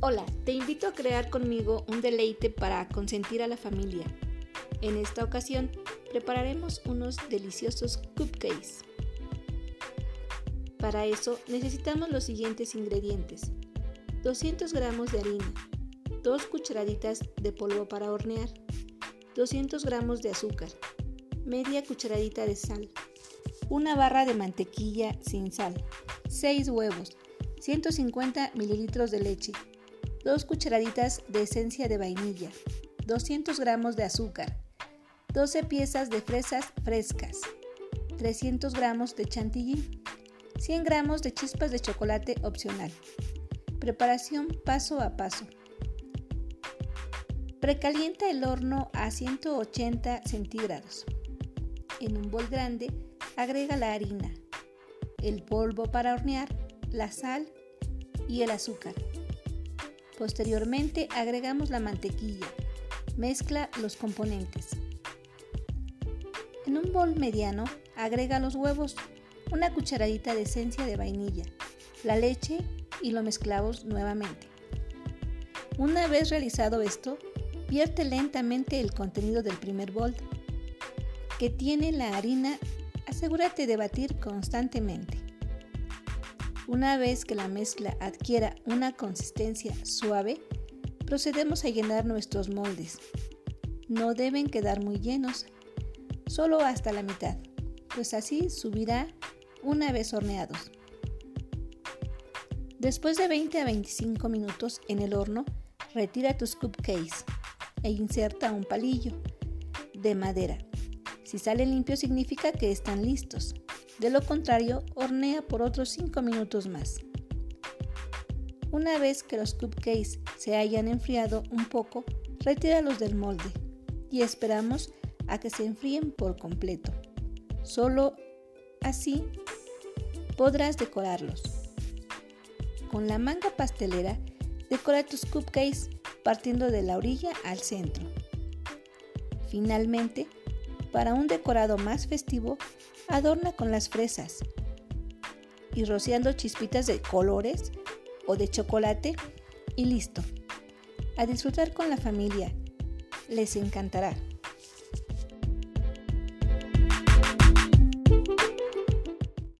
Hola, te invito a crear conmigo un deleite para consentir a la familia. En esta ocasión prepararemos unos deliciosos cupcakes. Para eso necesitamos los siguientes ingredientes. 200 gramos de harina, 2 cucharaditas de polvo para hornear, 200 gramos de azúcar, media cucharadita de sal, una barra de mantequilla sin sal, 6 huevos, 150 mililitros de leche, 2 cucharaditas de esencia de vainilla, 200 gramos de azúcar, 12 piezas de fresas frescas, 300 gramos de chantilly, 100 gramos de chispas de chocolate opcional. Preparación paso a paso. Precalienta el horno a 180 centígrados. En un bol grande agrega la harina, el polvo para hornear, la sal y el azúcar. Posteriormente agregamos la mantequilla. Mezcla los componentes. En un bol mediano agrega los huevos, una cucharadita de esencia de vainilla, la leche y lo mezclamos nuevamente. Una vez realizado esto, vierte lentamente el contenido del primer bol, que tiene la harina. Asegúrate de batir constantemente. Una vez que la mezcla adquiera una consistencia suave, procedemos a llenar nuestros moldes. No deben quedar muy llenos, solo hasta la mitad, pues así subirá una vez horneados. Después de 20 a 25 minutos en el horno, retira tus cupcakes e inserta un palillo de madera. Si sale limpio significa que están listos. De lo contrario, hornea por otros 5 minutos más. Una vez que los cupcakes se hayan enfriado un poco, retíralos del molde y esperamos a que se enfríen por completo. Solo así podrás decorarlos. Con la manga pastelera, decora tus cupcakes partiendo de la orilla al centro. Finalmente, para un decorado más festivo, adorna con las fresas y rociando chispitas de colores o de chocolate y listo. A disfrutar con la familia. Les encantará.